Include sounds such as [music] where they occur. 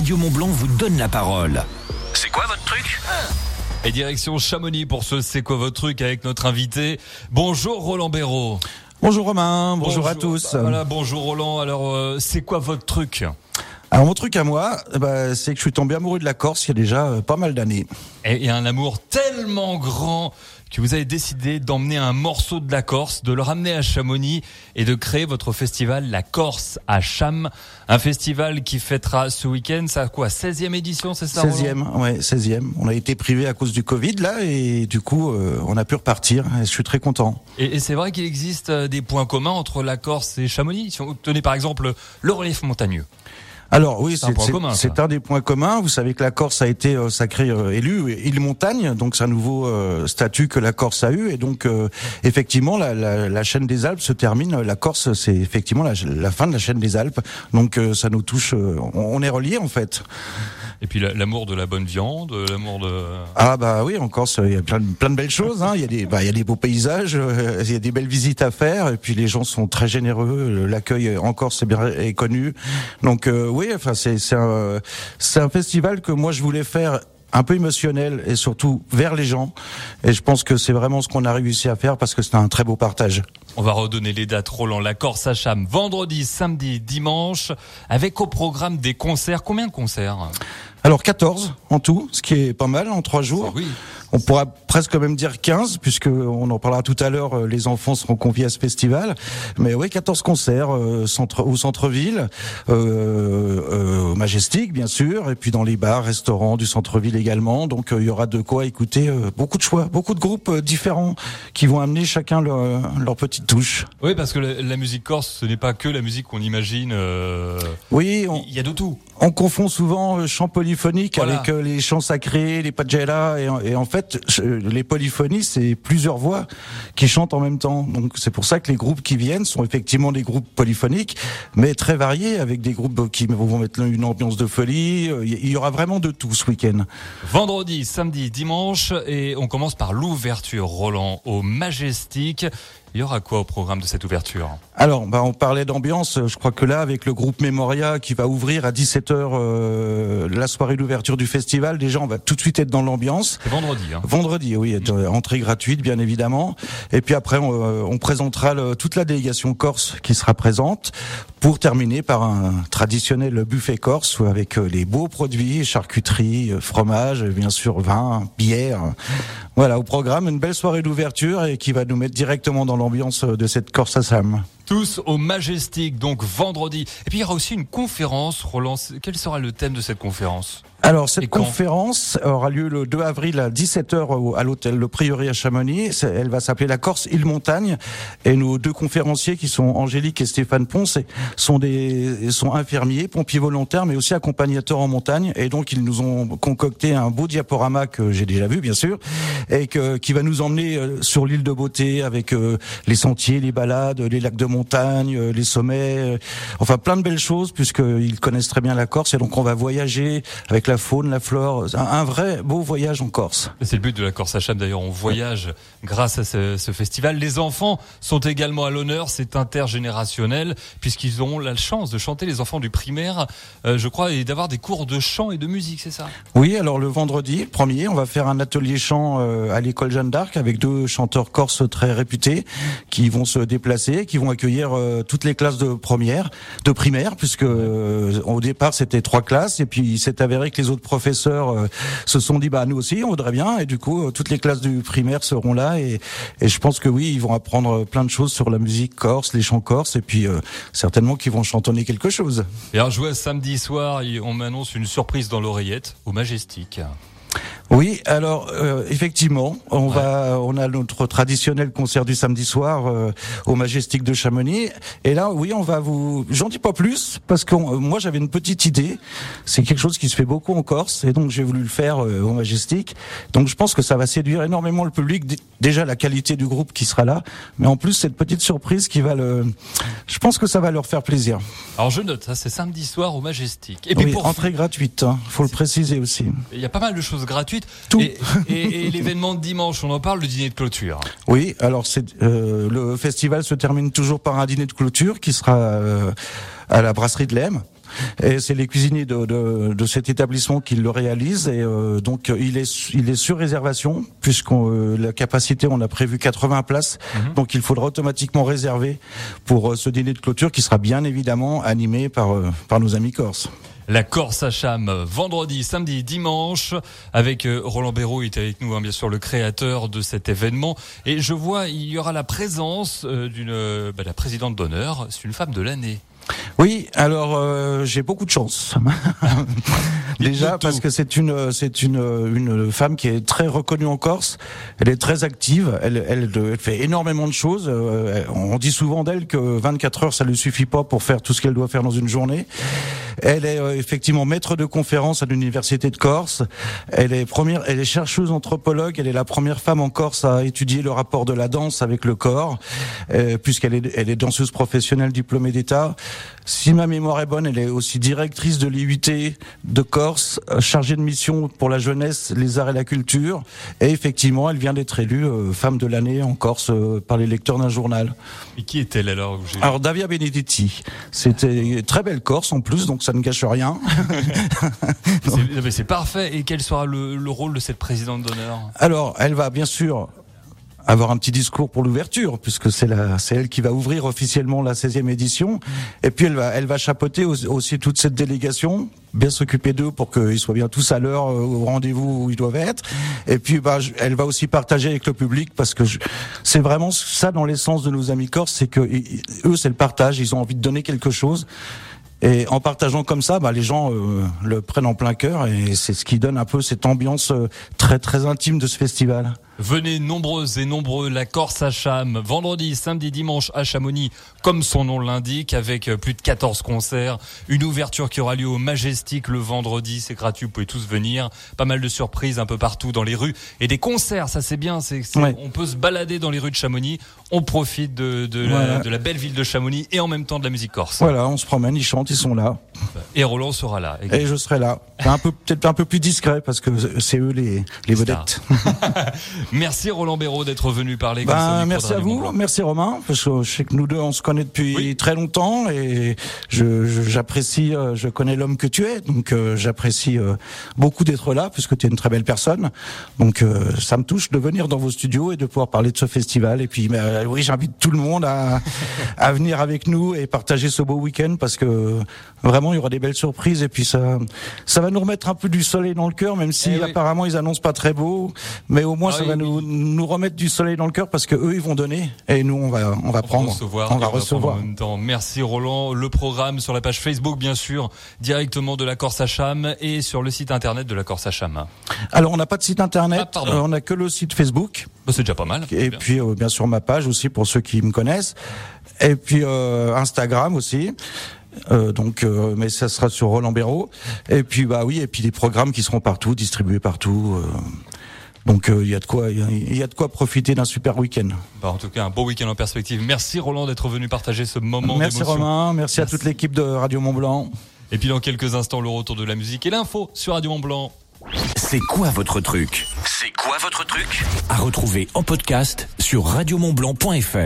Radio Montblanc vous donne la parole. C'est quoi votre truc? Et direction Chamonix pour ce C'est quoi votre truc avec notre invité. Bonjour Roland Béraud. Bonjour Romain, bonjour, à tous. Voilà, bonjour Roland. Alors, euh, c'est quoi votre truc? Alors mon truc à moi, eh ben, c'est que je suis tombé amoureux de la Corse il y a déjà euh, pas mal d'années. Et il y a un amour tellement grand que vous avez décidé d'emmener un morceau de la Corse, de le ramener à Chamonix et de créer votre festival La Corse à Cham. Un festival qui fêtera ce week-end, ça quoi 16e édition, c'est ça 16e, ouais, 16e. On a été privé à cause du Covid là et du coup euh, on a pu repartir et je suis très content. Et, et c'est vrai qu'il existe euh, des points communs entre la Corse et Chamonix? Si vous tenez par exemple le relief montagneux. Alors oui, C'est un des points communs. Vous savez que la Corse a été euh, sacrée euh, élue île montagne, donc c'est un nouveau euh, statut que la Corse a eu. Et donc euh, effectivement, la, la, la chaîne des Alpes se termine. La Corse, c'est effectivement la, la fin de la chaîne des Alpes. Donc euh, ça nous touche. euh, on, on est reliés en fait. Et puis la- l'amour de la bonne viande, l'amour de... Ah bah oui, en Corse, il y a plein, de- plein de belles choses. Hein. Il y a des, bah, il y a des beaux paysages, euh, il y a des belles visites à faire, et puis les gens sont très généreux. L'accueil en Corse est bien est connu. Donc euh, oui, enfin c'est c'est un un festival que moi je voulais faire un peu émotionnel et surtout vers les gens. Et je pense que c'est vraiment ce qu'on a réussi à faire parce que c'est un très beau partage. On va redonner les dates, Roland. La Corse à Cham, vendredi, samedi, dimanche, avec au programme des concerts. Combien de concerts? Alors 14 en tout, ce qui est pas mal en trois jours. Oui. On pourra presque même dire 15, puisque on en parlera tout à l'heure, euh, les enfants seront conviés à ce festival. Mais oui, 14 concerts euh, centre, au centre-ville, euh, euh, au Majestic, bien sûr, et puis dans les bars, restaurants du centre-ville également. Donc euh, il y aura de quoi écouter euh, beaucoup de choix, beaucoup de groupes euh, différents qui vont amener chacun leur, leur petite touche. Oui, parce que la, la musique corse, ce n'est pas que la musique qu'on imagine. euh, Oui, Il y a de tout. on confond souvent chant polyphonique Voilà. avec les chants sacrés, les pagella, et, en- et en fait, les polyphonies, c'est plusieurs voix qui chantent en même temps. Donc c'est pour ça que les groupes qui viennent sont effectivement des groupes polyphoniques, mais très variés, avec des groupes qui vont mettre une ambiance de folie. Il y aura vraiment de tout ce week-end. Vendredi, samedi, dimanche, et on commence par l'ouverture, Roland, au Majestic. Il y aura quoi au programme de cette ouverture Alors, bah, on parlait d'ambiance. Je crois que là, avec le groupe Memoria qui va ouvrir à 17h euh, la soirée d'ouverture du festival, déjà, on va tout de suite être dans l'ambiance. Vendredi. Hein. Vendredi, oui, euh, entrée gratuite, bien évidemment. Et puis après, on, euh, on présentera le- toute la délégation corse qui sera présente pour terminer par un traditionnel buffet corse avec euh, les beaux produits, charcuterie, fromage, bien sûr, vin, bière. Voilà, au programme, une belle soirée d'ouverture et qui va nous mettre directement dans l'ambiance de cette Corse à Sam. Tous au Majestic, donc vendredi. Et puis il y aura aussi une conférence, Roland. Quel sera le thème de cette conférence? Alors, Et cette conférence aura lieu le 2 avril à 17h au- à l'hôtel Le Prieuré à Chamonix. Elle va s'appeler la Corse Île Montagne. Et nos deux conférenciers, qui sont Angélique et Stéphane Ponce, sont des sont infirmiers, pompiers volontaires, mais aussi accompagnateurs en montagne. Et donc, ils nous ont concocté un beau diaporama que j'ai déjà vu, bien sûr, et que, qui va nous emmener euh, sur l'île de beauté avec euh, les sentiers, les balades, les lacs de montagne, euh, les sommets, enfin plein de belles choses puisqu'ils connaissent très bien la Corse et donc on va voyager avec la faune, la flore, un, un vrai beau voyage en Corse. C'est le but de la Corse à Cham. D'ailleurs, on voyage grâce à ce, ce festival. Les enfants sont également à l'honneur. C'est intergénérationnel puisqu'ils auront la chance de chanter les enfants du primaire, euh, je crois, et d'avoir des cours de chant et de musique, c'est ça? Oui, alors le vendredi premier, on va faire un atelier chant euh, à l'école Jeanne d'Arc avec deux chanteurs corses très réputés qui vont se déplacer, qui vont accueillir euh, toutes les classes de première, de primaire, puisque au départ c'était trois classes et puis il s'est avéré que les autres professeurs euh, se sont dit bah nous aussi on voudrait bien et du coup euh, toutes les classes du primaire seront là et, je pense que oui ils vont apprendre plein de choses sur la musique corse, les chants corses et puis euh, certainement qu'ils vont chantonner quelque chose. Et alors, je vois samedi soir, on m'annonce une surprise dans l'oreillette au Majestic. Oui, alors euh, effectivement, on va, on a notre traditionnel concert du samedi soir euh, au Majestic de Chamonix, et là, oui, on va vous, j'en dis pas plus parce que euh, moi j'avais une petite idée. C'est quelque chose qui se fait beaucoup en Corse, et donc j'ai voulu le faire euh, au Majestic. Donc je pense que ça va séduire énormément le public. Déjà la qualité du groupe qui sera là, mais en plus cette petite surprise qui va le, je pense que ça va leur faire plaisir. Alors, je note, ça, c'est samedi soir au Majestic. Et puis, Oui, pour entrée gratuite, hein, faut le préciser aussi. il y a pas mal de choses gratuites. Tout. Et, et- et [laughs] l'événement de dimanche, on en parle, le dîner de clôture. Oui, alors c'est euh, le festival se termine toujours par un dîner de clôture qui sera euh, à la brasserie de l'Em. Et c'est les cuisiniers de, de, de, cet établissement qui le réalisent. Et euh, donc il est il est sur réservation puisqu'on euh, la capacité on a prévu 80 places. Mhm. Donc il faudra automatiquement réserver pour ce dîner de clôture qui sera bien évidemment animé par par nos amis corses la Corse à Cham vendredi, samedi, dimanche avec Roland Béraud, il est avec nous hein, bien sûr le créateur de cet événement et je vois il y aura la présence d'une bah, la présidente d'honneur, c'est une femme de l'année. Oui, alors euh, j'ai beaucoup de chance. [laughs] Déjà parce que c'est une c'est une une femme qui est très reconnue en Corse. Elle est très active. Elle elle, elle fait énormément de choses. Euh, on dit souvent d'elle que 24 heures ça ne suffit pas pour faire tout ce qu'elle doit faire dans une journée. Elle est euh, effectivement maître de conférence à l'université de Corse. Elle est première, elle est chercheuse anthropologue. Elle est la première femme en Corse à étudier le rapport de la danse avec le corps, puisqu'elle est, elle est danseuse professionnelle diplômée d'État. Si ma mémoire est bonne, elle est aussi directrice de l'IUT de Corse, euh, chargée de mission pour la jeunesse, les arts et la culture. Et effectivement, elle vient d'être élue femme de l'année en Corse par les lecteurs d'un journal. Et qui est-elle alors Alors Davia Benedetti. C'était une très belle Corse en plus, donc ça ne gâche rien. [laughs] c'est parfait. Et quel sera le, le rôle de cette présidente d'honneur? Alors, elle va bien sûr avoir un petit discours pour l'ouverture, puisque c'est elle qui va ouvrir officiellement la 16e édition. Et puis elle va, elle va chapeauter aussi toute cette délégation, bien s'occuper d'eux pour qu'ils soient bien tous à l'heure euh, au rendez-vous où ils doivent être. Et puis, bah, elle va aussi partager avec le public, parce que c'est vraiment ça dans l'essence de nos amis corses, c'est que eux, c'est le partage. Ils ont envie de donner quelque chose. Et en partageant comme ça, bah, les gens euh, le prennent en plein cœur et c'est ce qui donne un peu cette ambiance euh, très très intime de ce festival. Venez nombreuses et nombreux, la Corse à Cham, vendredi, samedi, dimanche à Chamonix, comme son nom l'indique, avec euh, plus de 14 concerts, une ouverture qui aura lieu au Majestic le vendredi, c'est gratuit, vous pouvez tous venir, pas mal de surprises un peu partout dans les rues, et des concerts, ça c'est bien, c'est, on peut se balader dans les rues de Chamonix, on profite de, de, la, de, la, belle ville de Chamonix et en même temps de la musique corse. Voilà, on se promène, ils chantent, ils sont là. Et Roland sera là. Et je serai là. Un peu, peut-être un peu plus discret parce que c'est eux les, les vedettes. [laughs] Merci Roland Béraud d'être venu parler. Ben, merci à vous, merci Romain, parce que je sais que nous deux on se connaît depuis très longtemps et je, j'apprécie, euh, je connais l'homme que tu es, donc euh, j'apprécie euh, beaucoup d'être là puisque tu es une très belle personne. Donc ça me touche de venir dans vos studios et de pouvoir parler de ce festival. Et puis ben, oui, j'invite tout le monde à, [laughs] à venir avec nous et partager ce beau week-end parce que vraiment il y aura des belles surprises et puis ça, ça va nous remettre un peu du soleil dans le cœur, même si eh apparemment ils annoncent pas très beau, mais au moins ah ça va nous, nous remettre du soleil dans le cœur parce que eux ils vont donner et nous on va on va prendre, on va recevoir. en même temps. Merci Roland. Le programme sur la page Facebook bien sûr, directement de la Corse à Cham et sur le site internet de la Corse à Cham. Alors on n'a pas de site internet, ah, euh, on a que le site Facebook. Bah, c'est déjà pas mal. Et puis euh, bien sûr ma page aussi pour ceux qui me connaissent. Et puis euh, Instagram aussi. Euh, donc, euh, mais ça sera sur Roland Béraud. Et puis, bah oui, et puis des programmes qui seront partout, distribués partout. Euh. Donc il y a de quoi, il y, a de quoi profiter d'un super week-end. Bah, en tout cas, un beau week-end en perspective. Merci Roland d'être venu partager ce moment. Merci Romain, merci, à toute l'équipe de Radio Mont Blanc. Et puis dans quelques instants, le retour de la musique et l'info sur Radio Mont Blanc. C'est quoi votre truc? C'est quoi votre truc? À retrouver en podcast sur radiomontblanc.fr.